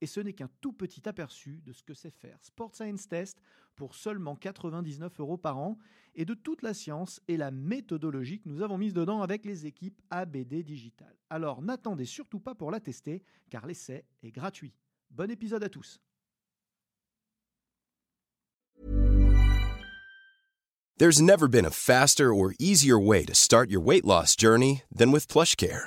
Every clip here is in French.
Et ce n'est qu'un tout petit aperçu de ce que c'est faire Sport Science Test pour seulement 99 euros par an et de toute la science et la méthodologie que nous avons mise dedans avec les équipes ABD Digital. Alors n'attendez surtout pas pour la tester car l'essai est gratuit. Bon épisode à tous. There's never been a faster or easier way to start your weight loss journey than with PlushCare.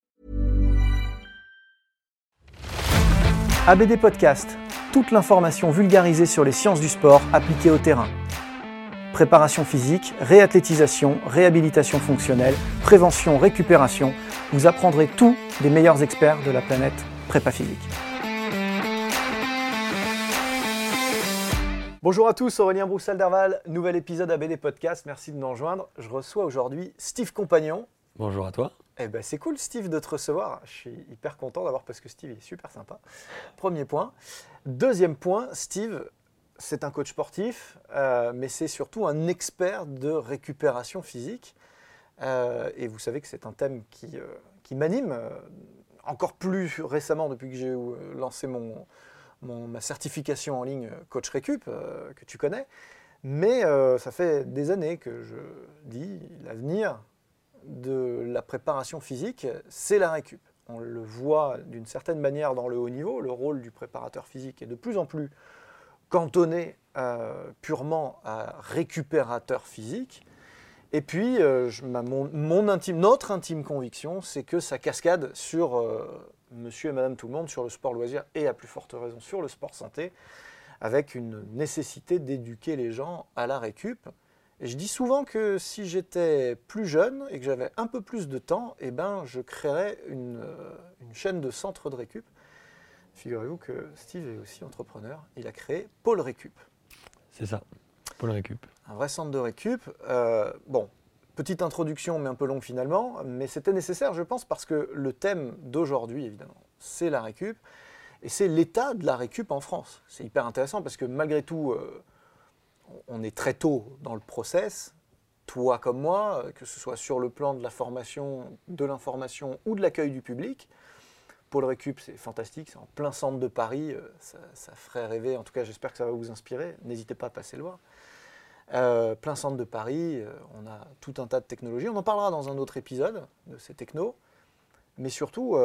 ABD Podcast, toute l'information vulgarisée sur les sciences du sport appliquées au terrain. Préparation physique, réathlétisation, réhabilitation fonctionnelle, prévention, récupération, vous apprendrez tout des meilleurs experts de la planète prépa physique. Bonjour à tous, Aurélien Broussel-Derval, nouvel épisode ABD Podcast, merci de nous rejoindre. Je reçois aujourd'hui Steve Compagnon. Bonjour à toi. Eh ben c'est cool Steve de te recevoir, je suis hyper content d'avoir parce que Steve est super sympa. Premier point. Deuxième point, Steve, c'est un coach sportif, euh, mais c'est surtout un expert de récupération physique. Euh, et vous savez que c'est un thème qui, euh, m'anime encore plus récemment depuis que j'ai lancé ma certification en ligne Coach Récup, que tu connais. Mais ça fait des années que je dis l'avenir de la préparation physique, c'est la récup. On le voit d'une certaine manière dans le haut niveau, le rôle du préparateur physique est de plus en plus cantonné euh, purement à récupérateur physique. Et puis, euh, intime, notre intime conviction, c'est que ça cascade sur euh, monsieur et madame tout le monde, sur le sport loisir et à plus forte raison sur le sport santé, avec une nécessité d'éduquer les gens à la récup. Et je dis souvent que si j'étais plus jeune et que j'avais un peu plus de temps, eh ben, je créerais une, euh, une chaîne de centres de récup. Figurez-vous que Steve est aussi entrepreneur. Il a créé Pôle Récup C'est ça, Paul Récup. un vrai centre de récup. Euh, bon, petite introduction, mais un peu longue finalement, mais c'était nécessaire, je pense, parce que le thème d'aujourd'hui, évidemment, c'est la récup, et c'est l'état de la récup en France. C'est hyper intéressant parce que malgré tout, euh, on est très tôt dans le process, toi comme moi, euh, que ce soit sur le plan de la formation, de l'information ou de l'accueil du public. Pôle Récup, c'est fantastique, c'est en plein centre de Paris, euh, ça, ferait rêver, en tout cas j'espère que ça va vous inspirer, n'hésitez pas à passer le voir. Euh, plein centre de Paris, on a tout un tas de technologies. On en parlera dans un autre épisode de ces technos. Mais surtout,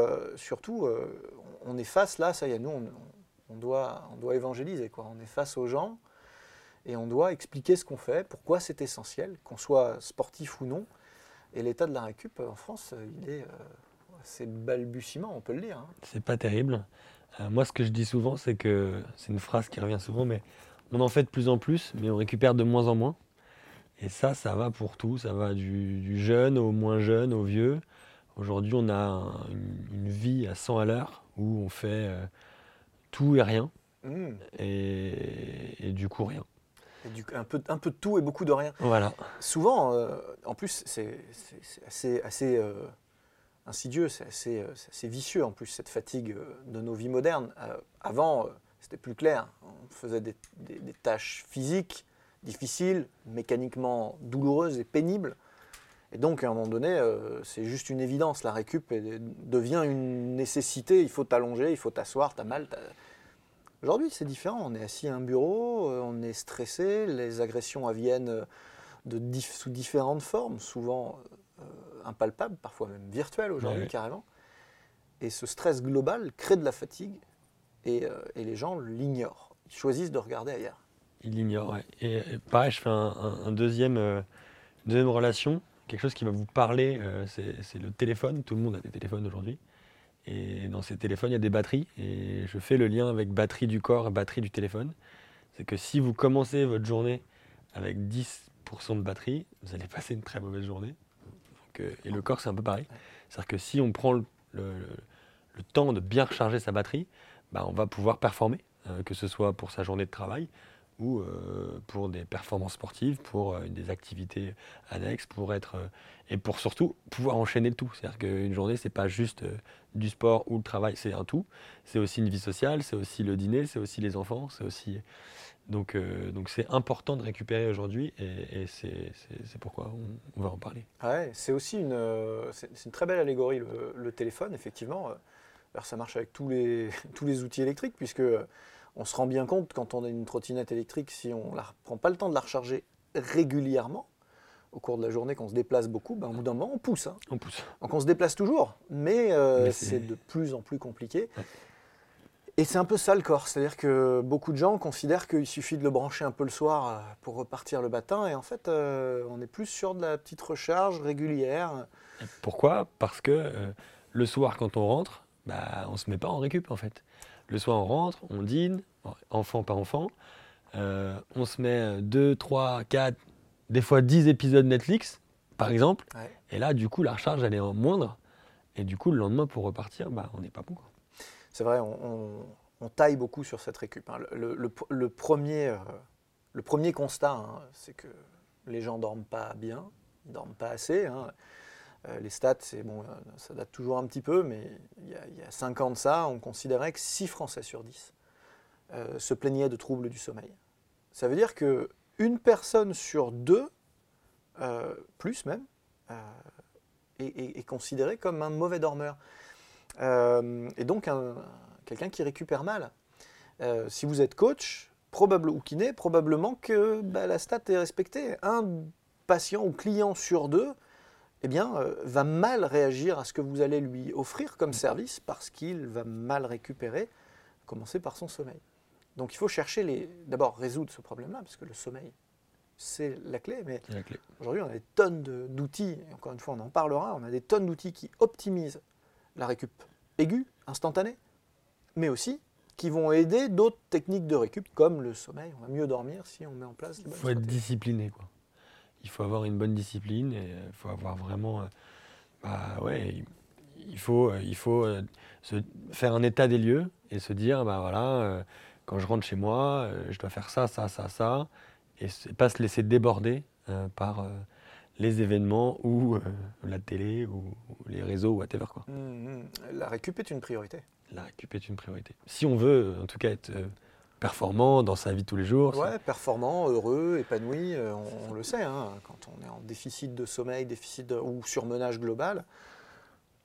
on est face là, ça y est, nous, on, on doit, on doit évangéliser. Quoi. On est face aux gens et on doit expliquer ce qu'on fait, pourquoi c'est essentiel, qu'on soit sportif ou non. Et l'état de la récup euh, en France, euh, il est, euh, c'est balbutiement, on peut le dire. hein. C'est pas terrible. Euh, moi, ce que je dis souvent, c'est que c'est une phrase qui revient souvent, mais on en fait de plus en plus, mais on récupère de moins en moins. Et ça, ça va pour tout. Ça va du, du jeune au moins jeune, au vieux. Aujourd'hui, on a un- une, une vie à 100 à l'heure où on fait euh, tout et rien, Mmh. et, et du coup rien. Du- un, peu, un peu de tout et beaucoup de rien. Voilà. Souvent, euh, en plus, c'est assez, assez euh, insidieux, c'est assez, euh, c'est assez vicieux en plus, cette fatigue de nos vies modernes. Avant, c'était plus clair. On faisait des, des- des tâches physiques difficiles, mécaniquement douloureuses et pénibles. Et donc, à un moment donné, c'est juste une évidence. La récup devient une nécessité. Il faut t'allonger, il faut t'asseoir, t'as mal. Aujourd'hui, c'est différent. On est assis à un bureau, euh, on est stressé, les agressions viennent euh, de sous différentes formes, souvent euh, impalpables, parfois même virtuelles aujourd'hui carrément. Et ce stress global crée de la fatigue et, euh, et les gens l'ignorent. Ils choisissent de regarder ailleurs. Il l'ignore, ouais. Et, et pareil, je fais un, un- un deuxième, euh, Deuxième relation, quelque chose qui va vous parler, c'est le téléphone. Tout le monde a des téléphones aujourd'hui. Et dans ces téléphones, il y a des batteries. Et je fais le lien avec batterie du corps et batterie du téléphone. C'est que si vous commencez votre journée avec 10% de batterie, vous allez passer une très mauvaise journée. Euh, et le corps, c'est un peu pareil. C'est-à-dire que si on prend le temps de bien recharger sa batterie, bah, on va pouvoir performer, euh, que ce soit pour sa journée de travail ou euh, pour des performances sportives, pour euh, des activités annexes, pour être euh, et pour surtout pouvoir enchaîner le tout. C'est-à-dire qu'une journée, c'est pas juste du sport ou le travail, c'est un tout. C'est aussi une vie sociale, c'est aussi le dîner, c'est aussi les enfants, c'est aussi donc donc c'est important de récupérer aujourd'hui et, et c'est pourquoi on, va en parler. Ouais, c'est aussi une, c'est une très belle allégorie, le, téléphone, effectivement. Ça marche avec tous les, tous les outils électriques, puisque on se rend bien compte quand on a une trottinette électrique, si on ne prend pas le temps de la recharger régulièrement, au cours de la journée, qu'on se déplace beaucoup, ben, au bout d'un moment, on pousse. hein. On pousse. Donc on se déplace toujours, mais, euh, Mais c'est- de plus en plus compliqué. Ouais. Et c'est un peu ça le corps, c'est-à-dire que beaucoup de gens considèrent qu'il suffit de le brancher un peu le soir euh, pour repartir le matin, et en fait euh, on est plus sur de la petite recharge régulière. Pourquoi? Parce que euh, le soir, quand on rentre, bah, on se met pas en récup en fait. Le soir, on rentre, on dîne, enfant par enfant, euh, on se met 2, 3, 4, des fois 10 épisodes Netflix, par exemple, Ouais. et là, du coup, la recharge, elle est en moindre, et du coup, le lendemain, pour repartir, bah, on n'est pas bon. C'est vrai, on, on- on taille beaucoup sur cette récup. hein. Le, le- le premier, euh, le premier constat, hein, c'est que les gens dorment pas bien, ils dorment pas assez. hein. Euh, les stats, bon, euh, ça date toujours un petit peu, mais il y, a, il y a 5 ans de ça, on considérait que 6 Français sur 10 euh, se plaignaient de troubles du sommeil. Ça veut dire que une personne sur deux, plus même, est, considérée comme un mauvais dormeur. Et donc un- quelqu'un qui récupère mal. Si vous êtes coach, probable, ou kiné, probablement que bah, la stat est respectée. Un patient ou client sur deux eh bien, euh, va mal réagir à ce que vous allez lui offrir comme service parce qu'il va mal récupérer, à commencer par son sommeil. Donc il faut chercher les. D'abord résoudre ce problème-là, parce que le sommeil, c'est la clé, mais. Aujourd'hui, on a des tonnes de- d'outils, et encore une fois, on en parlera, on a des tonnes d'outils qui optimisent la récup aiguë, instantanée, mais aussi qui vont aider d'autres techniques de récup, comme le sommeil. On va mieux dormir si on met en place Il faut être stratégies. discipliné. Quoi. Il faut avoir une bonne discipline et il faut avoir vraiment. euh, bah ouais, il- faut, euh, il faut euh, se faire un état des lieux et se dire bah voilà, euh, quand je rentre chez moi, euh, je dois faire ça, ça, ça, ça, et pas se laisser déborder euh, par euh, les événements ou euh, la télé ou, ou les réseaux ou whatever. Quoi. Hum, hum. La récup est une priorité. La récup est une priorité. Si on veut, en tout cas, être euh, performant dans sa vie de tous les jours, Ouais, performant, heureux, épanoui, euh, on, on le sait, hein, quand on est en déficit de sommeil, déficit de- ou surmenage global,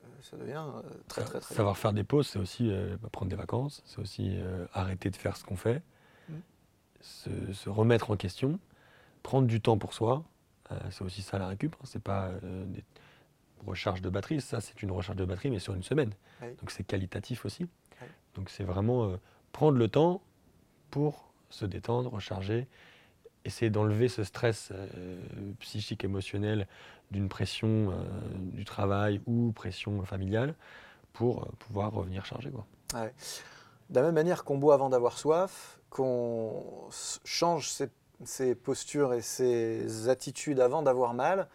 euh, ça devient euh, très très très Savoir faire des pauses, c'est aussi euh, prendre des vacances, c'est aussi euh, arrêter de faire ce qu'on fait, Mm. se, se remettre en question, prendre du temps pour soi. euh, c'est aussi ça la récup. hein. C'est pas des recharges de batterie. Ça, c'est une recharge de batterie, mais sur une semaine. Oui. Donc c'est qualitatif aussi. Oui. Donc c'est vraiment prendre le temps pour se détendre, recharger, essayer d'enlever ce stress euh, psychique, émotionnel d'une pression euh, du travail ou pression familiale pour euh, pouvoir revenir charger. De la même manière qu'on boit avant d'avoir soif, qu'on change ses, postures et ses attitudes avant d'avoir mal,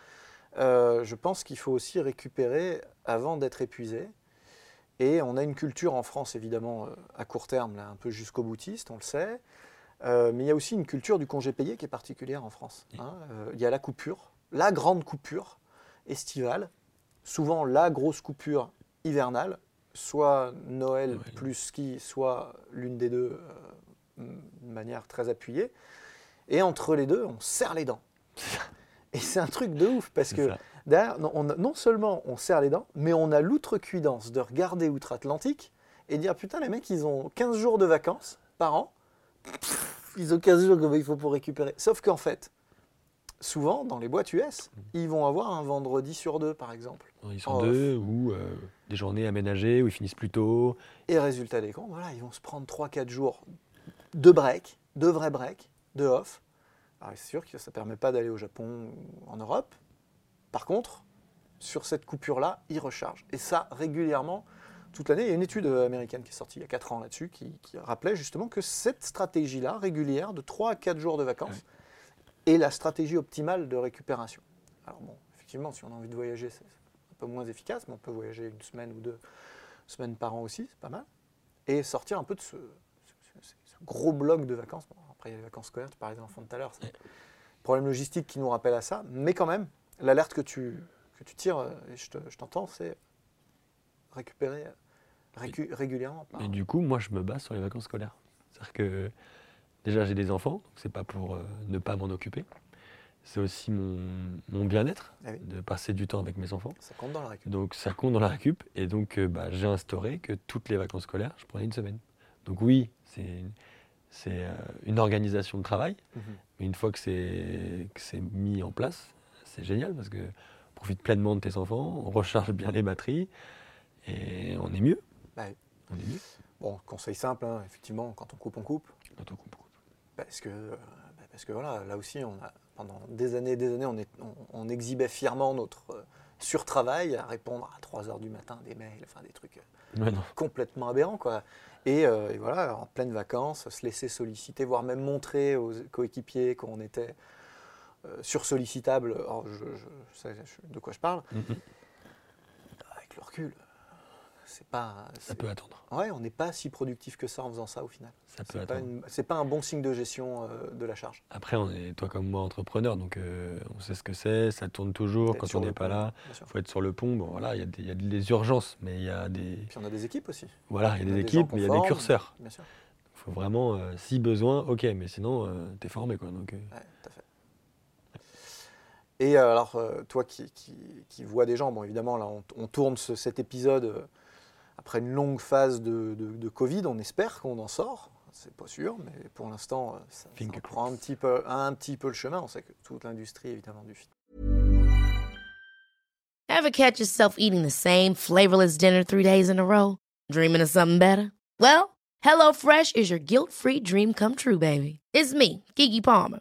je pense qu'il faut aussi récupérer avant d'être épuisé. Et on a une culture en France, évidemment, euh, à court terme, là, un peu jusqu'au boutiste, on le sait. Euh, mais il y a aussi une culture du congé payé qui est particulière en France. hein. Euh, il y a la coupure, la grande coupure estivale, souvent la grosse coupure hivernale, soit Noël plus ski, soit l'une des deux euh, de manière très appuyée. Et entre les deux, on serre les dents. Et c'est un truc de ouf parce que ça. Derrière, non, on a- non seulement on serre les dents, mais on a l'outrecuidance de regarder outre-Atlantique et dire putain, les mecs, ils ont 15 jours de vacances par an. Ils ont 15 jours qu'il faut pour récupérer. Sauf qu'en fait, souvent, dans les boîtes US, ils vont avoir un vendredi sur deux, par exemple. Ils sont deux ou euh, des journées aménagées où ils finissent plus tôt. Et résultat des comptes, voilà, ils vont se prendre 3-4 jours de break, de vrai break, de off, Alors, c'est sûr que ça ne permet pas d'aller au Japon ou en Europe. Par contre, sur cette coupure-là, ils rechargent. Et ça, régulièrement, toute l'année. Il y a une étude euh, américaine qui est sortie il y a 4 ans là-dessus qui, qui rappelait justement que cette stratégie-là, régulière, de 3 à 4 jours de vacances, est la stratégie optimale de récupération. Alors bon, effectivement, si on a envie de voyager, c'est un peu moins efficace, mais on peut voyager une semaine ou deux semaines par an aussi, c'est pas mal. Et sortir un peu de ce, ce- ce- ce gros bloc de vacances. Bon, après, il y a les vacances scolaires, tu parlais des enfants tout à l'heure, c'est un problème logistique qui nous rappelle à ça. Mais quand même, l'alerte que tu, que tu tires, euh, et je te- je t'entends, c'est récupérer euh, récu- régulièrement. par- Et du coup, moi, je me base sur les vacances scolaires. C'est-à-dire que déjà, j'ai des enfants, donc c'est pas pour euh, ne pas m'en occuper. C'est aussi mon, mon bien-être Ah oui. de passer du temps avec mes enfants. Ça compte dans la récup. Donc ça compte dans la récup. Et donc euh, bah, j'ai instauré que toutes les vacances scolaires, je prenais une semaine. Donc oui, c'est c'est une organisation de travail. Mhm. Mais une fois que c'est que c'est mis en place, c'est génial parce que on profite pleinement de tes enfants, on recharge bien les batteries et on est mieux. Bah oui. On est mieux. Bon, conseil simple, hein, effectivement, quand on coupe, on coupe. Quand on coupe. Parce que, euh, bah, parce que voilà, là aussi, on a, pendant des années et des années, on, est, on, on exhibait fièrement notre euh, surtravail à répondre à 3 heures du matin des mails, enfin des trucs euh, complètement aberrants. Quoi. Et, euh, et voilà, en pleine vacances, se laisser solliciter, voire même montrer aux coéquipiers qu'on était sursollicitable. Alors, je, je- sais de quoi je parle. Mhm. Avec le recul, c'est pas. Ça peut attendre. Ouais, on n'est pas si productif que ça en faisant ça au final. Ça peut C'est pas, attendre. c'est pas un bon signe de gestion euh, de la charge. Après, on est toi comme moi entrepreneur, donc euh, on sait ce que c'est, ça tourne toujours. Quand on n'est pas pont, là, il faut être sur le pont. Bon, voilà, il y, a des- il y a des urgences, mais il y a des, Puis on a des équipes aussi. voilà, il y a des équipes, mais il y a des curseurs. Bien sûr. Il faut vraiment, euh, si besoin, ok, mais sinon, tu es formé. Quoi, donc, euh, Ouais, tout à fait. Et euh, alors, euh, toi qui, qui, qui vois des gens, bon évidemment, là on, on tourne ce- cet épisode euh, après une longue phase de, de- de Covid, on espère qu'on en sort. C'est pas sûr, mais pour l'instant, ça, ça prend un petit, peu, un petit peu le chemin. On sait que toute l'industrie, évidemment, du fit. Ever catch yourself eating the same flavorless dinner three days in a row? Dreaming of something better? Well, HelloFresh is your guilt free dream come true, baby. It's me, Kiki Palmer.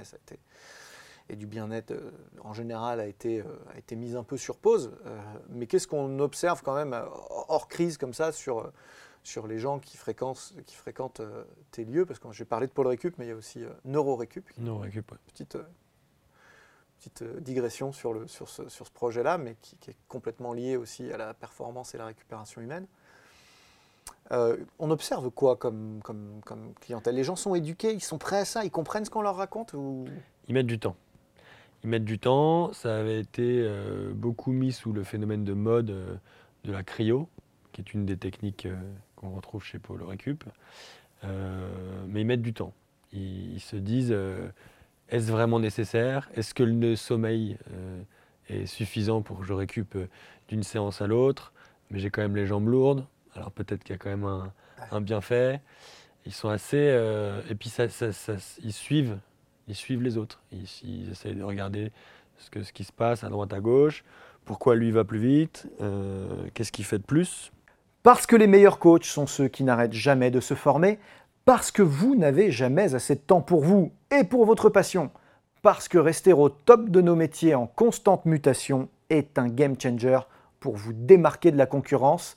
Et, ça a été- et du bien-être euh, en général a été, euh, a été mis un peu sur pause. Euh, mais qu'est-ce qu'on observe quand même hors crise comme ça sur, sur les gens qui fréquentent, qui fréquentent tes lieux? Parce que j'ai parlé de Pôle Récup, mais il y a aussi Neuro-Récup, qui est non, récup, ouais. une petite, petite digression sur, le, sur ce, sur ce projet-là, mais qui, qui est complètement lié aussi à la performance et la récupération humaine. Euh, on observe quoi comme, comme, comme clientèle? Les gens sont éduqués, ils sont prêts à ça, ils comprennent ce qu'on leur raconte ou... Ils mettent du temps. Ils mettent du temps. Ça avait été euh, beaucoup mis sous le phénomène de mode euh, de la cryo, qui est une des techniques qu'on retrouve chez Pôle Récup. Mais ils mettent du temps. Ils, ils se disent est-ce vraiment nécessaire? Est-ce que le sommeil est suffisant pour que je récupe euh, d'une séance à l'autre? Mais j'ai quand même les jambes lourdes. Alors peut-être qu'il y a quand même un, un bienfait. Ils sont assez. euh, et puis ça, ça- ça- ils suivent ils suivent les autres. Ils, ils essayent de regarder ce, que, ce qui se passe à droite, à gauche, pourquoi lui va plus vite, euh, qu'est-ce qu'il fait de plus? Parce que les meilleurs coachs sont ceux qui n'arrêtent jamais de se former, parce que vous n'avez jamais assez de temps pour vous et pour votre passion, parce que rester au top de nos métiers en constante mutation est un game changer pour vous démarquer de la concurrence,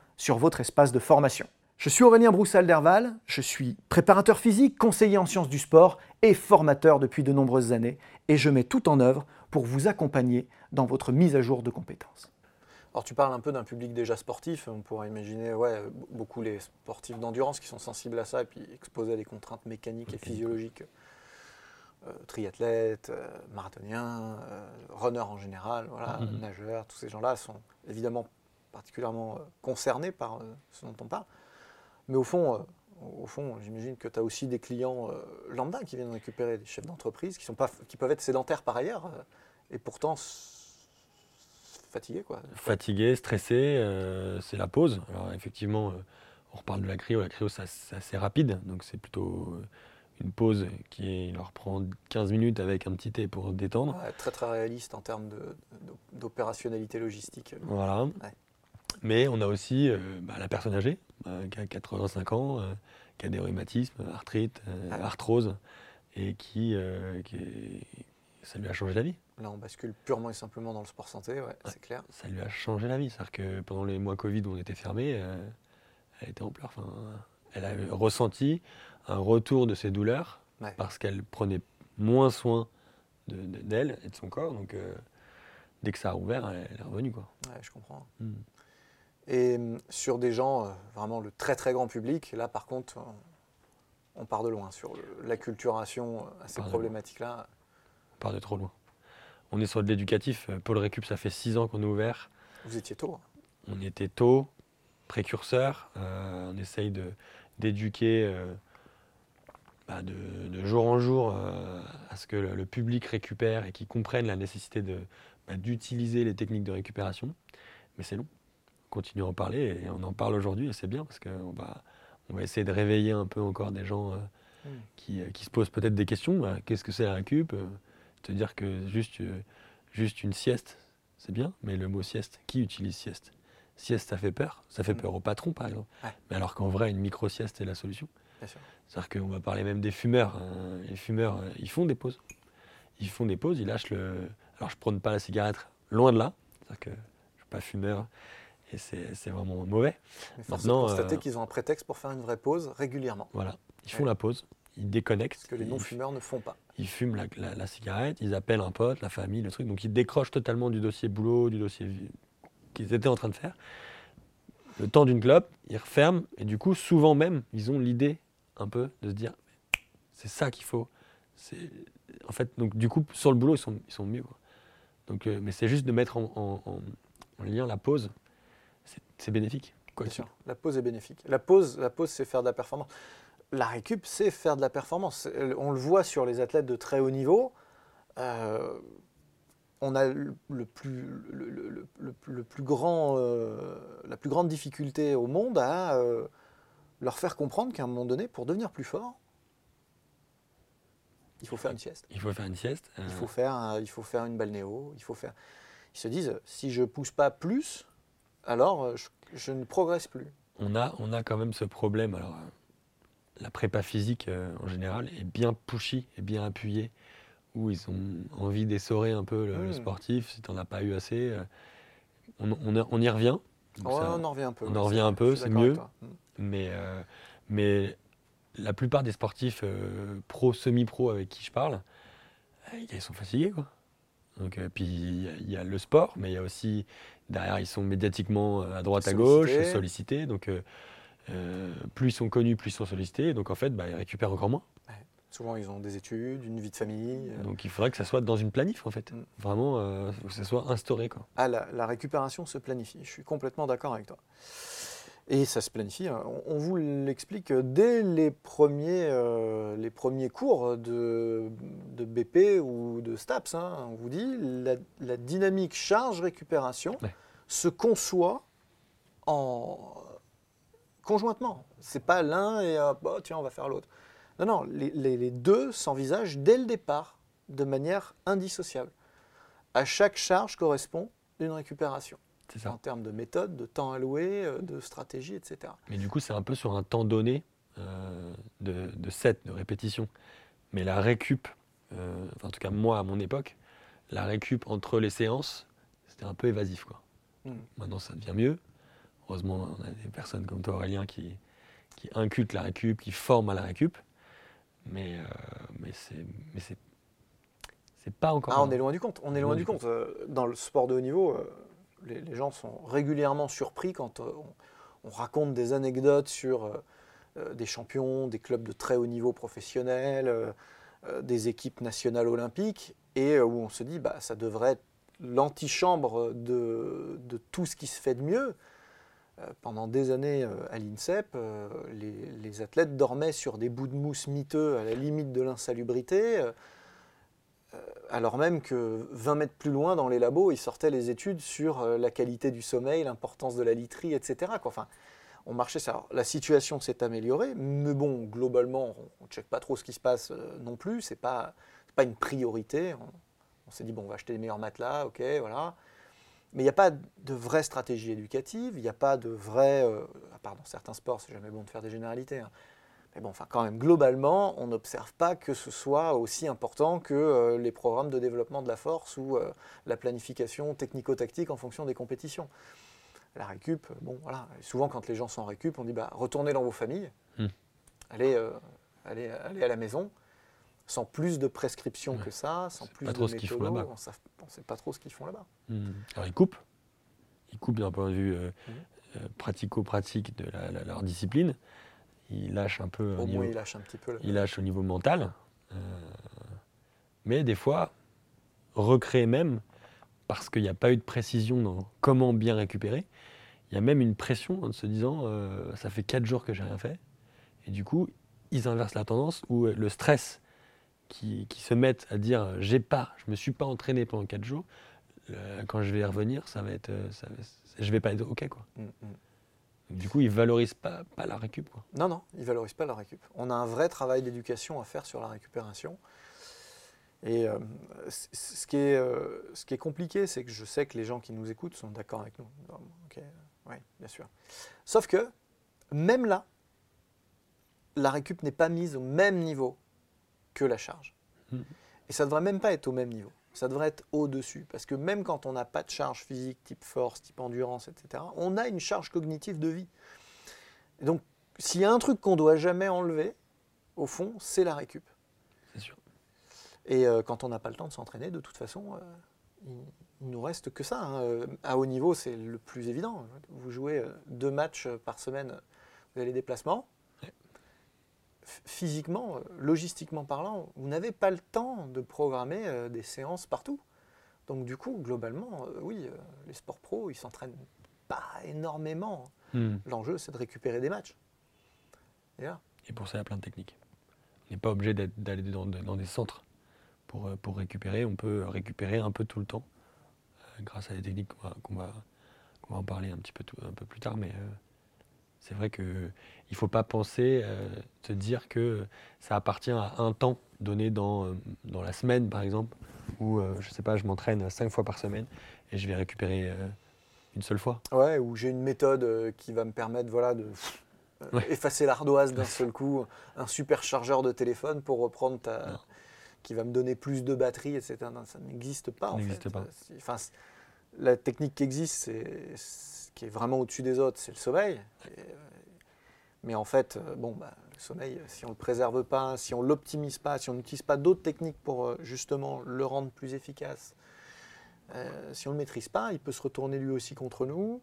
sur votre espace de formation. Je suis Aurélien Broussal-Derval, je suis préparateur physique, conseiller en sciences du sport et formateur depuis de nombreuses années et je mets tout en œuvre pour vous accompagner dans votre mise à jour de compétences. Alors tu parles un peu d'un public déjà sportif, on pourrait imaginer ouais, beaucoup les sportifs d'endurance qui sont sensibles à ça et puis exposés à des contraintes mécaniques et physiologiques. Euh, triathlètes, euh, marathoniens, euh, runners en général, voilà, mhm. nageurs, tous ces gens-là sont évidemment particulièrement concernés par ce dont on parle. Mais au fond, au fond j'imagine que tu as aussi des clients lambda qui viennent récupérer des chefs d'entreprise qui, qui peuvent être sédentaires par ailleurs et pourtant fatigués. Quoi. Fatigués, stressés, c'est la pause. Alors effectivement, on reparle de la cryo. La cryo, c'est assez rapide, donc c'est plutôt une pause qui leur prend 15 minutes avec un petit thé pour détendre. très très réaliste en termes d'opérationnalité logistique. Voilà. Mais on a aussi euh, bah, la personne âgée, euh, qui a 85 ans, euh, qui a des rhumatismes, arthrite, arthrose, et qui, ça lui a changé la vie. Là, on bascule purement et simplement dans le sport santé, ouais, c'est clair. Ça lui a changé la vie. C'est-à-dire que pendant les mois Covid où on était fermé, elle était en pleurs. Enfin, elle a ressenti un retour de ses douleurs parce qu'elle prenait moins soin d'elle et de son corps. Donc, dès que ça a ouvert, elle, est revenue. Quoi. Ouais, je comprends. Hmm. Et hum, sur des gens, euh, vraiment le très très grand public, là par contre, on, part de loin sur l'acculturation à ces problématiques-là. On part de trop loin. On est sur de l'éducatif. Paul Récup, ça fait six ans qu'on est ouvert. Vous étiez tôt. Hein. On était tôt, précurseur. Euh, on essaye d'éduquer bah, de, jour en jour euh, à ce que le, public récupère et qu'il comprenne la nécessité bah, d'utiliser les techniques de récupération. Mais c'est long. Continuons à en parler et on en parle aujourd'hui et c'est bien parce qu'on va, on va essayer de réveiller un peu encore des gens euh, mm. qui, euh, qui, se posent peut-être des questions. Bah, qu'est-ce que c'est la récup Te dire que juste, juste une sieste, c'est bien, mais le mot sieste, qui utilise sieste? Sieste, ça fait peur. Ça fait mm. peur au patron, par exemple. Mais alors qu'en vrai, une micro-sieste est la solution. C'est-à-dire qu'on va parler même des fumeurs. Hein. Les fumeurs, euh, ils font des pauses. Ils font des pauses, ils lâchent le. Alors je prône pas la cigarette, loin de là. C'est-à-dire que je ne suis pas fumeur et c'est vraiment mauvais. Mais Maintenant, constater euh, qu'ils ont un prétexte pour faire une vraie pause régulièrement. Voilà, ils font la pause, ils déconnectent. Ce que les non-fumeurs ne font pas. Ils fument la, cigarette, ils appellent un pote, la famille, le truc. Donc ils décrochent totalement du dossier boulot, du dossier qu'ils étaient en train de faire. Le temps d'une clope, ils referment et du coup, souvent même, ils ont l'idée un peu, de se dire, c'est ça qu'il faut. En fait, donc du coup, sur le boulot, ils sont, ils sont mieux. Donc, euh, mais c'est juste de mettre en, lien la pause, c'est bénéfique. Quoi, Bien sûr, la pause est bénéfique. La pause, la pause c'est faire de la performance. La récup, c'est faire de la performance. On le voit sur les athlètes de très haut niveau. Euh, on a le plus, le, plus grand, euh, la plus grande difficulté au monde à leur faire comprendre qu'à un moment donné, pour devenir plus fort, il faut faire une sieste. Il faut faire une sieste. Il, faut faire, il faut faire une balnéo. Il faut faire. Ils se disent, si je pousse pas plus, alors euh, je, ne progresse plus. On a, on a quand même ce problème. Alors, la prépa physique euh, en général est bien pushy et bien appuyée, où ils ont envie d'essorer un peu le, hmm. sportif. Si tu n'en as pas eu assez, euh, on, y revient. on en revient un peu. On en revient un peu, c'est mieux. Hmm. Mais, euh, mais la plupart des sportifs euh, pro, semi-pro avec qui je parle, euh, ils sont fatigués. Quoi. Donc, puis il y, a le sport, mais il y a aussi, derrière, ils sont médiatiquement à droite, à gauche, sollicités. Donc, plus ils sont connus, plus ils sont sollicités. Donc, en fait, bah, ils récupèrent encore moins. Souvent, ils ont des études, une vie de famille. euh. Donc il faudrait que ça soit dans une planif en fait. Mm. Vraiment, euh, que ça soit instauré quoi. Ah, la, la récupération se planifie. Je suis complètement d'accord avec toi. Et ça se planifie. hein. On, vous l'explique dès les premiers, euh, les premiers cours de, de BP ou de STAPS. hein. On vous dit la, la dynamique charge-récupération Ouais. se conçoit en conjointement. C'est pas l'un et oh, tiens, on va faire l'autre. Non, non, les, les- les deux s'envisagent dès le départ de manière indissociable. À chaque charge correspond une récupération En termes de méthode, de temps alloué, euh, de stratégie, etc. Mais du coup, c'est un peu sur un temps donné euh, de, de set, de répétition. Mais la récup, euh, enfin, en tout cas moi à mon époque, la récup entre les séances, c'était un peu évasif quoi. Mm. Maintenant ça devient mieux. Heureusement, on a des personnes comme toi Aurélien qui, qui inculquent la récup, qui forment à la récup. Mais, euh, mais c'est pas encore. Ah, on est loin du compte. On est loin Loin du compte. Dans le sport de haut niveau, les, gens sont régulièrement surpris quand euh, on, on raconte des anecdotes sur euh, euh, des champions, des clubs de très haut niveau professionnels, euh, des équipes nationales olympiques, et où on se dit, bah, ça devrait être l'antichambre de, tout ce qui se fait de mieux. Pendant des années à l'INSEP, les athlètes dormaient sur des bouts de mousse miteux à la limite de l'insalubrité. Euh, alors même que 20 mètres plus loin dans les labos, ils sortaient les études sur euh, la qualité du sommeil, l'importance de la literie, etc. Enfin, on marchait ça. La situation s'est améliorée, mais bon, globalement, on ne check pas trop ce qui se passe euh, non plus. C'est pas, pas une priorité. On, s'est dit bon, on va acheter les meilleurs matelas, ok, voilà. Mais il n'y a pas de vraie stratégie éducative. Il n'y a pas de vrai, euh, à part dans certains sports, c'est jamais bon de faire des généralités. hein. Mais bon, enfin, quand même, globalement, on n'observe pas que ce soit aussi important que euh, les programmes de développement de la force ou euh, la planification technico-tactique en fonction des compétitions. La récup, bon, voilà. Et souvent, quand les gens sont en récup, on dit bah, retournez dans vos familles, Hmm. allez, euh, allez, allez à la maison, sans plus de prescriptions Ouais. que ça, sans plus pas de trop ce qu'ils font là-bas. On ne sait pas trop ce qu'ils font là-bas. Hmm. Alors ils coupent. Ils coupent d'un point de vue pratico-pratique de la- la- leur discipline. Ils lâchent un peu au moins, un petit peu. ils lâchent au niveau mental. Euh, mais des fois, recréer même, parce qu'il n'y a pas eu de précision dans comment bien récupérer, il y a même une pression en se disant euh, ça fait 4 jours que j'ai rien fait. Et du coup, ils inversent la tendance où euh, le stress qui, qui se mettent à dire j'ai pas, je me suis pas entraîné pendant 4 jours, euh, quand je vais y revenir, ça va être, ça va- je vais pas être ok quoi. Mm, mm. Du coup, ils valorisent pas, pas la récup quoi. Non, non, ils ne valorisent pas la récup. On a un vrai travail d'éducation à faire sur la récupération. Et euh, c- c- ce, qui est, euh, ce qui est compliqué, c'est que je sais que les gens qui nous écoutent sont d'accord avec nous. Ok, oui, bien sûr. Sauf que, même là, la récup n'est pas mise au même niveau que la charge. Mhm. Et ça ne devrait même pas être au même niveau. Ça devrait être au-dessus. Parce que même quand on n'a pas de charge physique, type force, type endurance, etc., on a une charge cognitive de vie. Et donc, s'il y a un truc qu'on ne doit jamais enlever, au fond, c'est la récup. C'est sûr. Et euh, quand on n'a pas le temps de s'entraîner, de toute façon, euh, il, il nous reste que ça. hein. Euh, À haut niveau, c'est le plus évident. Vous jouez deux matchs par semaine, vous avez les déplacements. Physiquement, euh, logistiquement parlant, vous n'avez pas le temps de programmer euh, des séances partout. Donc du coup, globalement, euh, oui, les sports pros, ils s'entraînent pas énormément. Hmm. L'enjeu, c'est de récupérer des matchs. Et là, Et pour ça, il y a plein de techniques. On n'est pas obligé d'aller dans, dans des centres pour, pour récupérer. On peut récupérer un peu tout le temps euh, grâce à des techniques qu'on va, en parler un petit peu, tout- un peu plus tard. Mais euh, c'est vrai qu'il ne faut pas penser, euh, se dire que ça appartient à un temps donné dans, euh, dans la semaine, par exemple, où, euh, je sais pas, je m'entraîne cinq fois par semaine et je vais récupérer euh, une seule fois. Ouais, ou j'ai une méthode euh, qui va me permettre voilà, de Ouais. effacer l'ardoise d'un seul coup, un super chargeur de téléphone pour reprendre ta. Non. qui va me donner plus de batterie, etc. Non, ça n'existe pas Ça en fait. pas. Enfin, la technique qui existe, c'est, ce qui est vraiment au-dessus des autres, c'est le sommeil. Euh, mais en fait, euh, bon, bah, le sommeil, euh, si on ne le préserve pas, si on ne l'optimise pas, si on n'utilise pas d'autres techniques pour justement le rendre plus efficace, si on ne le maîtrise pas, il peut se retourner lui aussi contre nous.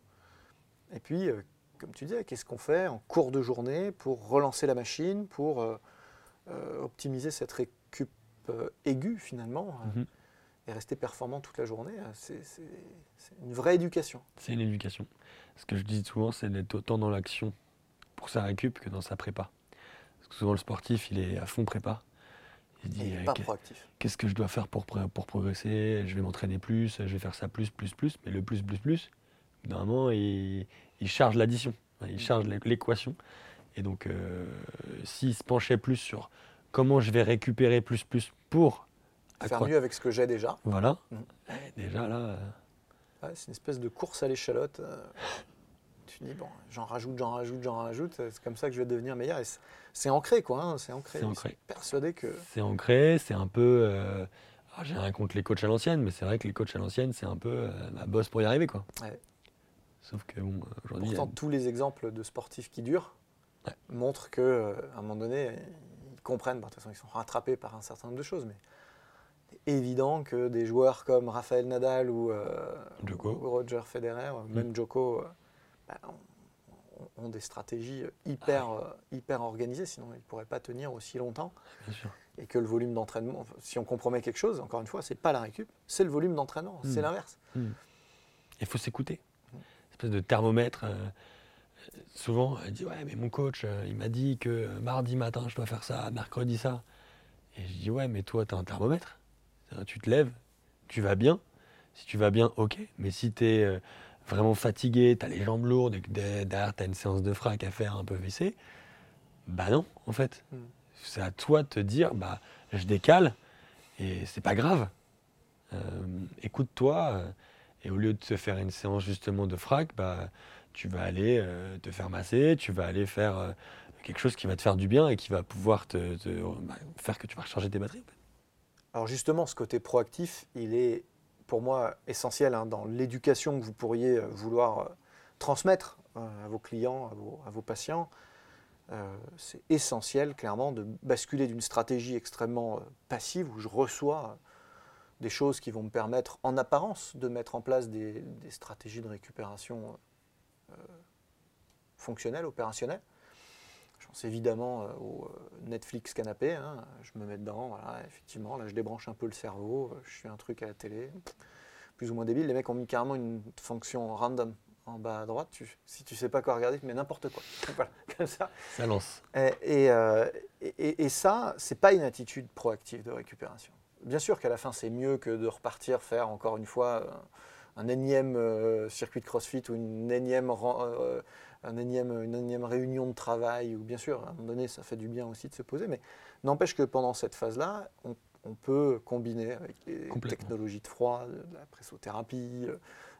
Et puis, comme tu disais, qu'est-ce qu'on fait en cours de journée pour relancer la machine, pour optimiser cette récup aiguë finalement Mhm. Et rester performant toute la journée, euh, c'est une vraie éducation. C'est une éducation. Ce que je dis souvent, c'est d'être autant dans l'action pour sa récup que dans sa prépa. Parce que souvent, le sportif, il est à fond prépa. Il dit, euh, qu'est-ce que je dois faire pour, pro- pour progresser? Je vais m'entraîner plus, je vais faire ça plus, plus, plus. Mais le plus, plus, plus, normalement, il, il charge l'addition, il charge l'é- l'équation. Et donc, euh, s'il se penchait plus sur comment je vais récupérer plus, plus pour Faire mieux avec ce que j'ai déjà. Voilà. Mhm. Eh, Déjà là, euh, Ouais, c'est une espèce de course à l'échalote. euh, tu dis, bon, j'en rajoute, j'en rajoute, j'en rajoute. euh, C'est comme ça que je vais devenir meilleur. C'est- ancré, quoi. hein, c'est ancré. C'est ancré. sont persuadés que. c'est ancré, c'est un peu. euh, alors, J'ai rien contre les coachs à l'ancienne, mais c'est vrai que les coachs à l'ancienne, c'est un peu euh, la bosse pour y arriver, quoi. Ouais. Sauf que bon, euh, aujourd'hui, Pourtant, a- tous les exemples de sportifs qui durent Ouais. montrent qu'à un moment donné, ils comprennent. Bon, de toute façon, ils sont rattrapés par un certain nombre de choses, mais évident que des joueurs comme Rafael Nadal ou, euh, ou Roger Federer, même Joko, euh, bah, ont, ont des stratégies hyper, euh, hyper organisées, sinon ils ne pourraient pas tenir aussi longtemps. bien sûr. Et que le volume d'entraînement, si on compromet quelque chose, encore une fois, c'est pas la récup, c'est le volume d'entraînement, c'est Mm. l'inverse. Il faut s'écouter. Espèce de thermomètre. euh, souvent, elle dit Ouais, mais mon coach, euh, il m'a dit que euh, mardi matin, je dois faire ça, mercredi, ça. Et je dis Ouais, mais toi, tu as un thermomètre. C'est-à-dire, Tu te lèves, tu vas bien. Si tu vas bien, ok. Mais si tu es vraiment fatigué, tu as les jambes lourdes et que de- derrière, tu as une séance de frac à faire un peu vissée, bah non, en fait. Mm. C'est à toi de te dire Bah, je décale et c'est pas grave. Euh, Écoute-toi. euh, et au lieu de te faire une séance justement de frac, bah, tu vas aller euh, te faire masser, tu vas aller faire euh, quelque chose qui va te faire du bien et qui va pouvoir te, te- bah, faire que tu vas recharger tes batteries. en fait. Alors justement, ce côté proactif, il est pour moi essentiel hein, dans l'éducation que vous pourriez euh, vouloir euh, transmettre euh, à vos clients, à vos, patients. C'est essentiel, clairement, de basculer d'une stratégie extrêmement passive où je reçois des choses qui vont me permettre, en apparence, de mettre en place des, stratégies de récupération fonctionnelles, opérationnelles. Pense évidemment euh, au euh, Netflix canapé. hein. Je me mets dedans, voilà, effectivement. Là, je débranche un peu le cerveau. Je suis un truc à la télé, plus ou moins débile. Les mecs ont mis carrément une fonction random en bas à droite. Tu- si tu sais pas quoi regarder, tu mets n'importe quoi. voilà, comme ça. Ça lance. Et, et, euh, et- ça, c'est pas une attitude proactive de récupération. Bien sûr qu'à la fin, c'est mieux que de repartir faire encore une fois un, un énième euh, circuit de CrossFit ou une énième, euh, un énième- une énième réunion de travail. Ou bien sûr, à un moment donné, ça fait du bien aussi de se poser. Mais n'empêche que pendant cette phase-là, on, on peut combiner avec les technologies de froid, de la pressothérapie, euh,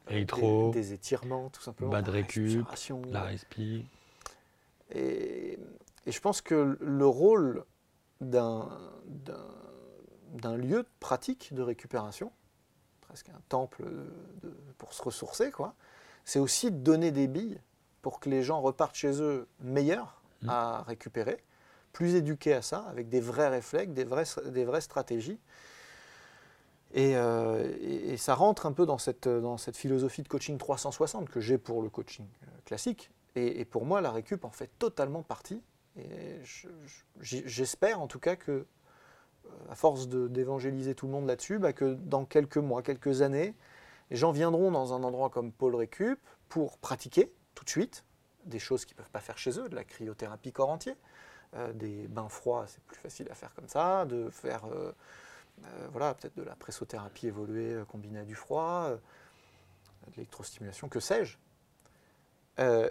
Électro, des, des étirements, tout simplement. bas de la récup, respiration, La respi. et, et je pense que le rôle d'un lieu de pratique de récupération, presque un temple de- de- pour se ressourcer, quoi, c'est aussi de donner des billes pour que les gens repartent chez eux meilleurs Mm. à récupérer, plus éduqués à ça, avec des vrais réflexes, des, vraies stratégies. Et, euh, et- et ça rentre un peu dans cette, dans cette philosophie de coaching 360 que j'ai pour le coaching euh, classique. Et, et pour moi, la récup en fait totalement partie. Et je- je- j'y- j'espère en tout cas que, euh, à force d'évangéliser tout le monde là-dessus, bah, que dans quelques mois, quelques années, les gens viendront dans un endroit comme Pôle Récup pour pratiquer tout de suite des choses qu'ils ne peuvent pas faire chez eux, de la cryothérapie corps entier, euh, des bains froids, c'est plus facile à faire comme ça, de faire euh, euh, voilà, peut-être de la pressothérapie évoluée combinée à du froid, de l'électrostimulation, que sais-je.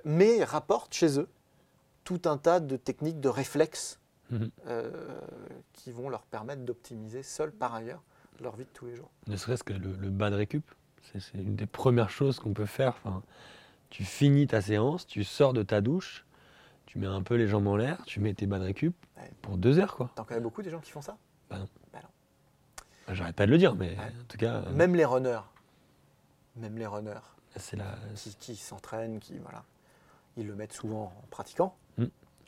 Mais rapportent chez eux tout un tas de techniques de réflexes Mhm. qui vont leur permettre d'optimiser seuls par ailleurs leur vie de tous les jours. Ne serait-ce que le, le bas de récup. C'est une des premières choses qu'on peut faire. Tu finis ta séance, tu sors de ta douche, tu mets un peu les jambes en l'air, tu mets tes bas de récup pour deux heures. quoi. T'en connais beaucoup des gens qui font ça? J'arrête pas de le dire, mais Ouais. en tout cas, euh, Même les runners. Même les runners c'est la. qui, qui s'entraînent, qui voilà, ils le mettent souvent en pratiquant.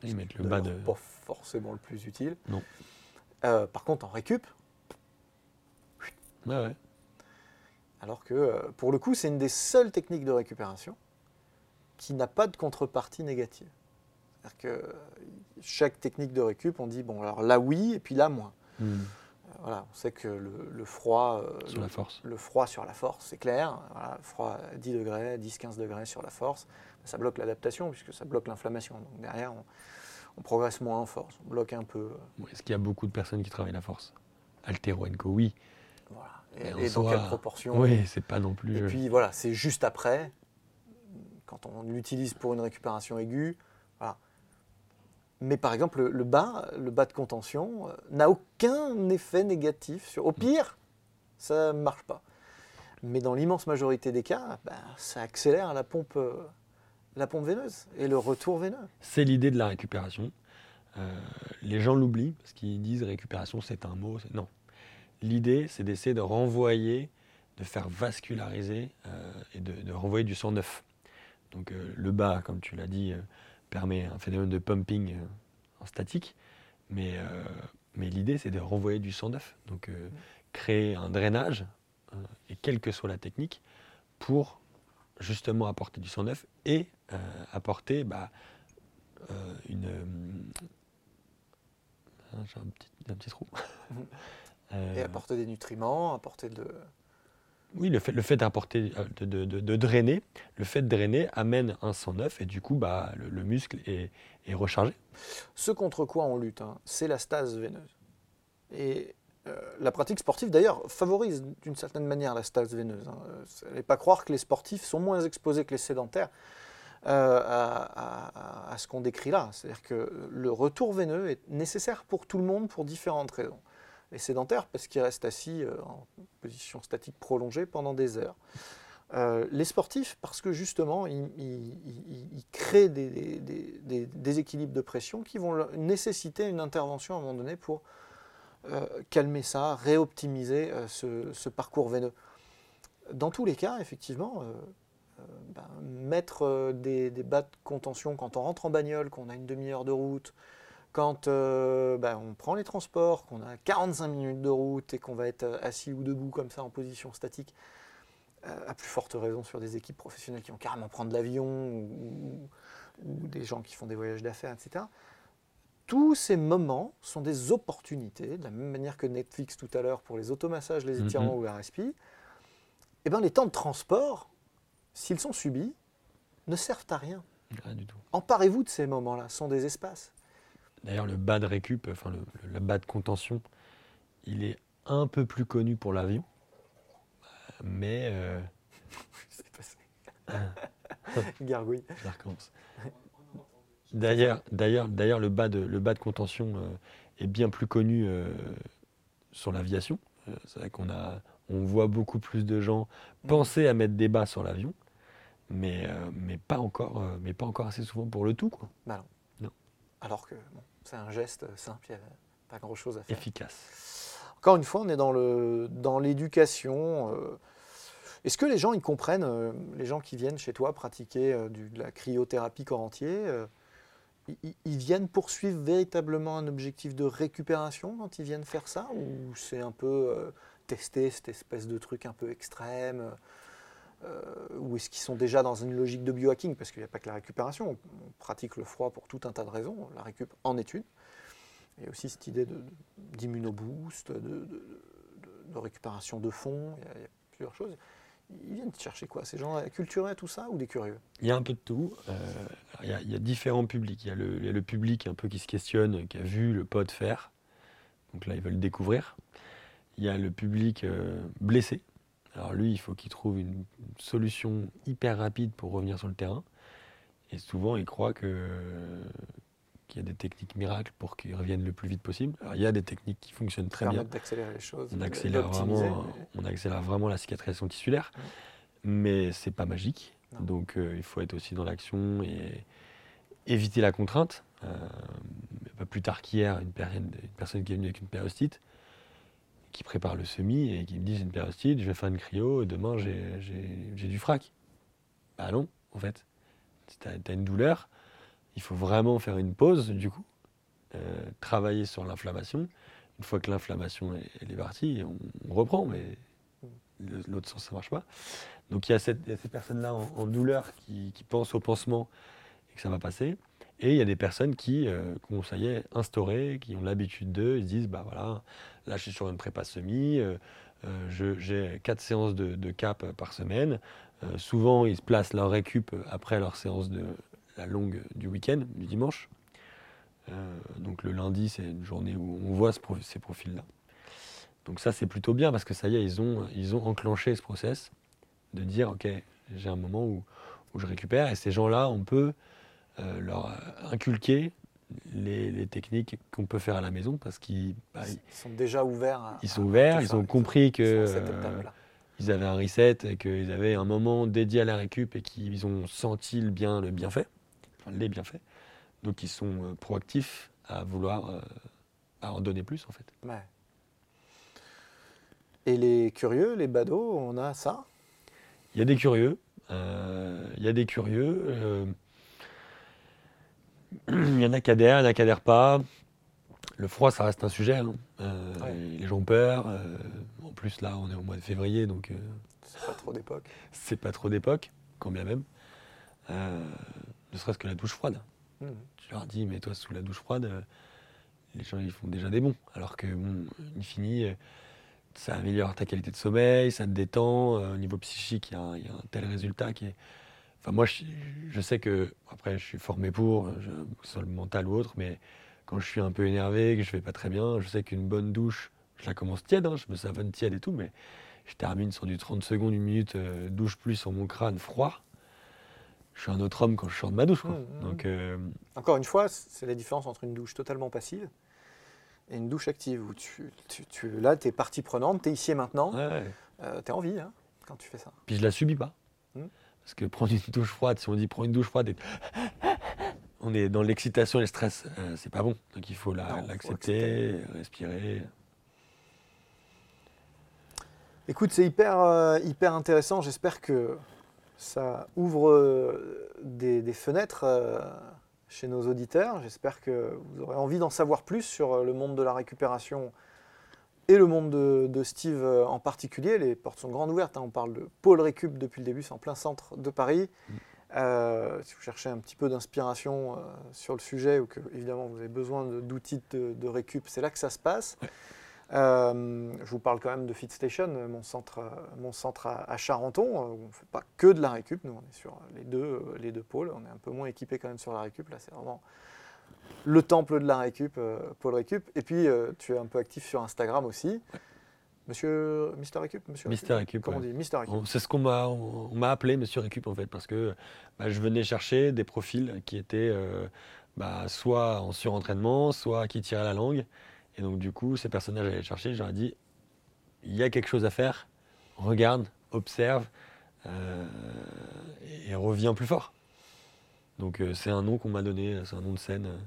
Ils mettent le bas de. Pas forcément le plus utile. Non. Euh, par contre, en récup, Ouais, ouais. alors que euh, pour le coup, c'est une des seules techniques de récupération qui n'a pas de contrepartie négative. C'est-à-dire que chaque technique de récup, on dit, bon, alors là oui, et puis là moins. Hmm. Voilà, on sait que le, le froid, euh, Sur le, la force. le froid sur la force, c'est clair. Voilà, le froid à 10 degrés, 10-15 degrés sur la force, ça bloque l'adaptation puisque ça bloque l'inflammation. Donc derrière, on, on progresse moins en force, on bloque un peu. Bon, Est-ce qu'il y a beaucoup de personnes qui travaillent la force? Altéro Co, oui. Voilà. Et, Et dans soi, quelle proportion? Oui, c'est pas non plus. Et euh, puis voilà, c'est juste après, quand on l'utilise pour une récupération aiguë. Mais par exemple, le, bas, le bas de contention, euh, n'a aucun effet négatif. Sur... Au pire, ça ne marche pas. Mais dans l'immense majorité des cas, ben, ça accélère la pompe, euh, la pompe veineuse et le retour veineux. C'est l'idée de la récupération. Euh, les gens l'oublient parce qu'ils disent récupération, c'est un mot. Non. L'idée, c'est d'essayer de renvoyer, de faire vasculariser et de renvoyer du sang neuf. Donc euh, le bas, comme tu l'as dit, euh, permet un phénomène de pumping euh, en statique. Mais, mais l'idée, c'est de renvoyer du sang neuf. Donc euh, créer un drainage, et quelle que soit la technique, pour justement apporter du sang neuf et apporter bah, une. ah, J'ai un petit, un petit trou. Euh, Et apporter des nutriments, apporter de. Oui, le fait, euh, de, drainer, le fait de drainer amène un sang neuf et du coup, bah, le, le muscle est, rechargé. Ce contre quoi on lutte, hein, c'est la stase veineuse. Et euh, la pratique sportive, d'ailleurs, favorise d'une certaine manière la stase veineuse. Hein. Euh, pas croire que les sportifs sont moins exposés que les sédentaires à ce qu'on décrit là. C'est-à-dire que le retour veineux est nécessaire pour tout le monde pour différentes raisons. Les sédentaires, parce qu'ils restent assis euh, en position statique prolongée pendant des heures. Euh, les sportifs, parce que justement, ils, créent des, des- des- des déséquilibres de pression qui vont nécessiter une intervention à un moment donné pour euh, calmer ça, réoptimiser ce, parcours veineux. Dans tous les cas, effectivement, ben, mettre des bas de contention quand on rentre en bagnole, qu'on a une demi-heure de route, quand euh, ben, on prend les transports, qu'on a 45 minutes de route et qu'on va être euh, assis ou debout comme ça en position statique, euh, à plus forte raison sur des équipes professionnelles qui vont carrément prendre l'avion ou, des gens qui font des voyages d'affaires, etc. Tous ces moments sont des opportunités, de la même manière que Netflix tout à l'heure pour les automassages, les étirements Mhm. ou la respi. Eh ben, les temps de transport, s'ils sont subis, ne servent à rien. Rien du tout. Emparez-vous de ces moments-là, ce sont des espaces. D'ailleurs, le bas de récup, enfin le, bas de contention, il est un peu plus connu pour l'avion, mais euh, C'est passé. Gargouille. recommence. D'ailleurs, d'ailleurs, d'ailleurs, le bas de le bas de contention euh, est bien plus connu euh, sur l'aviation. Euh, c'est vrai qu'on a, on voit beaucoup plus de gens penser à mettre des bas sur l'avion, mais mais pas encore, mais pas encore assez souvent pour le tout, quoi. Bah non. Non. Alors que bon, c'est un geste simple, il n'y a pas grand-chose à faire. Efficace. Encore une fois, on est dans le dans l'éducation. euh, Est-ce que les gens ils comprennent, euh, les gens qui viennent chez toi pratiquer euh, du- de la cryothérapie corps entier, ils- ils, viennent poursuivre véritablement un objectif de récupération quand ils viennent faire ça? Ou c'est un peu tester cette espèce de truc un peu extrême Ou est-ce qu'ils sont déjà dans une logique de biohacking Parce qu'il n'y a pas que la récupération, on, on pratique le froid pour tout un tas de raisons, la récup en étude. Il y a aussi cette idée d'immunoboost, de, de, récupération de fond, il y, a, plusieurs choses. Ils viennent chercher quoi Ces gens acculturés à tout ça ou des curieux? Il y a un peu de tout. Euh, il, y a, différents publics. Il y a, le, public un peu qui se questionne, qui a vu le pod faire. Donc là, ils veulent découvrir. Il y a le public euh, blessé. Alors lui, il faut qu'il trouve une solution hyper rapide pour revenir sur le terrain. Et souvent, il croit que qu'il y a des techniques miracles pour qu'ils reviennent le plus vite possible. Alors, il y a des techniques qui fonctionnent très bien. Permettre d'accélérer les choses, On accélère, vraiment, mais- on accélère vraiment la cicatrisation tissulaire, mais c'est pas magique. Non. Donc euh, il faut être aussi dans l'action et éviter la contrainte. Euh, pas plus tard qu'hier, une, personne- une personne qui est venue avec une périostite, qui prépare le semi et qui me dit j'ai une périostite, je vais faire une cryo, et demain j'ai- du frac. Bah non, en fait. Si tu as, une douleur, il faut vraiment faire une pause du coup, euh, travailler sur l'inflammation. Une fois que l'inflammation est, partie, on, reprend, mais l'autre sens ça marche pas. Donc il y a, ces personnes-là en, en douleur qui, qui pensent au pansement et que ça va passer. Et il y a des personnes qui, euh, ça y est, instauré, qui ont l'habitude d'eux, ils se disent, bah voilà, là je suis sur une prépa semi, euh, euh, j'ai quatre séances de, cap par semaine. Euh, souvent, ils se placent leur récup après leur séance de la longue du week-end, du dimanche. Donc le lundi, c'est une journée où on voit ces profils-là. Donc ça, c'est plutôt bien parce que ça y est, ils ont, ils ont enclenché ce process de dire, OK, j'ai un moment où, où je récupère. Et ces gens-là, on peut euh, leur euh, inculquer les, les techniques qu'on peut faire à la maison parce qu'ils bah, ils- Ils sont déjà ouverts. à- ils sont ouverts, ils ça. ont compris que euh, ils avaient un reset et qu'ils avaient un moment dédié à la récup et qu'ils ont senti le bien, le bienfait, enfin, les bienfaits. Donc ils sont proactifs à vouloir euh, à en donner plus en fait. Ouais. Et les curieux, les badauds, on a ça? Il y a des curieux, euh, il y a des curieux. euh, il y en a qui adhèrent, il y en a qui adhèrent pas. Le froid, ça reste un sujet. hein. Euh, Ouais. Les gens ont peur. euh, en plus, là, on est au mois de février, donc euh, C'est pas trop d'époque. c'est pas trop d'époque, quand bien même. Ne serait-ce que la douche froide. Mhm. Je leur dis, mais toi, sous la douche froide, les gens, ils font déjà des bons. Alors que, bon, in fine, ça améliore ta qualité de sommeil, ça te détend. au niveau psychique, y, il y a un tel résultat qui est. Enfin, moi, je, je sais que, après, je suis formé pour, euh, je, soit le mental ou autre, mais quand je suis un peu énervé, que je vais pas très bien, je sais qu'une bonne douche, je la commence tiède, hein, je me savonne tiède et tout, mais je termine sur du 30 secondes, une minute, euh, douche plus sur mon crâne froid. Je suis un autre homme quand je sors de ma douche. quoi. Mhm, mhm. Donc, euh, Encore une fois, c'est la différence entre une douche totalement passive et une douche active. Où tu, tu, tu- là, tu es partie prenante, tu es ici et maintenant, ouais, ouais. tu as envie hein, quand tu fais ça. Puis je la subis pas. Hmm. Parce que prendre une douche froide, si on dit prends une douche froide, et on est dans l'excitation et le stress, euh, c'est pas bon. Donc il faut la- l'accepter, respirer. Écoute, c'est hyper, euh, hyper intéressant. J'espère que ça ouvre euh, des, des fenêtres chez nos auditeurs. J'espère que vous aurez envie d'en savoir plus sur le monde de la récupération et le monde de, de Steve euh, en particulier. Les portes sont grandes ouvertes. hein. On parle de Pôle Récup depuis le début, c'est en plein centre de Paris. Euh, si vous cherchez un petit peu d'inspiration euh, sur le sujet ou que évidemment vous avez besoin d'outils de, de récup, c'est là que ça se passe. Euh, je vous parle quand même de FitStation, mon centre, mon centre à, à Charenton, où on ne fait pas que de la récup, nous on est sur les deux, les deux pôles, on est un peu moins équipé quand même sur la récup, là c'est vraiment le temple de la récup, euh, pôle récup. Et puis euh, tu es un peu actif sur Instagram aussi. Monsieur Mister Récup Monsieur Mister Récup, Comment on dit Mister Récup. C'est ce qu'on m'a on, on m'a appelé Monsieur Récup en fait, parce que bah, je venais chercher des profils qui étaient euh, bah, soit en surentraînement, soit qui tiraient la langue. Et donc du coup, ces personnages allaient chercher, j'aurais dit, il y a quelque chose à faire, regarde, observe, euh, et, et reviens plus fort. Donc euh, c'est un nom qu'on m'a donné, c'est un nom de scène euh,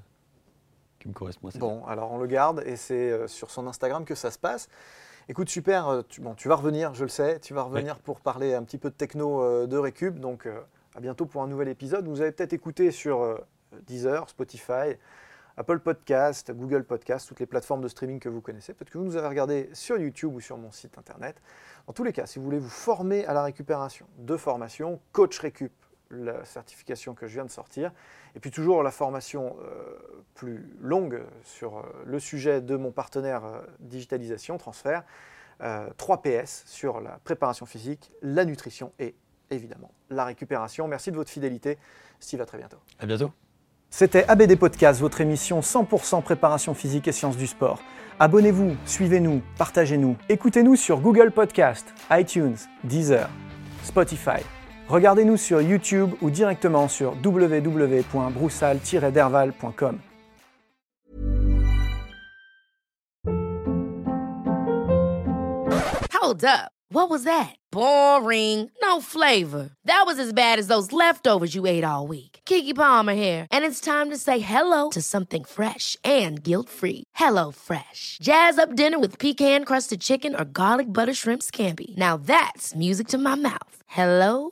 qui me correspond assez bien. Bon, alors on le garde et c'est euh, sur son Instagram que ça se passe. Écoute, super, euh, tu, bon, tu vas revenir, je le sais, tu vas revenir pour parler un petit peu de techno euh, de Récup. Donc euh, à bientôt pour un nouvel épisode. Vous avez peut-être écouté sur euh, Deezer, Spotify, Apple Podcast, Google Podcast, toutes les plateformes de streaming que vous connaissez. Peut-être que vous nous avez regardé sur YouTube ou sur mon site internet. Dans tous les cas, si vous voulez vous former à la récupération, de formation, Coach Récup, la certification que je viens de sortir, et puis toujours la formation euh, plus longue sur euh, le sujet de mon partenaire euh, digitalisation, transfert, euh, 3PS sur la préparation physique, la nutrition et évidemment la récupération. Merci de votre fidélité. Steve, à très bientôt. À bientôt. C'était ABD Podcast, votre émission 100% préparation physique et sciences du sport. Abonnez-vous, suivez-nous, partagez-nous. Écoutez-nous sur Google Podcast, iTunes, Deezer, Spotify. Regardez-nous sur YouTube ou directement sur www.broussal-derval.com. Hold up. What was that? Boring. No flavor. That was as bad as those leftovers you ate all week. Kiki Palmer here, and it's time to say hello to something fresh and guilt-free. Hello Fresh. Jazz up dinner with pecan-crusted chicken or garlic butter shrimp scampi. Now that's music to my mouth. Hello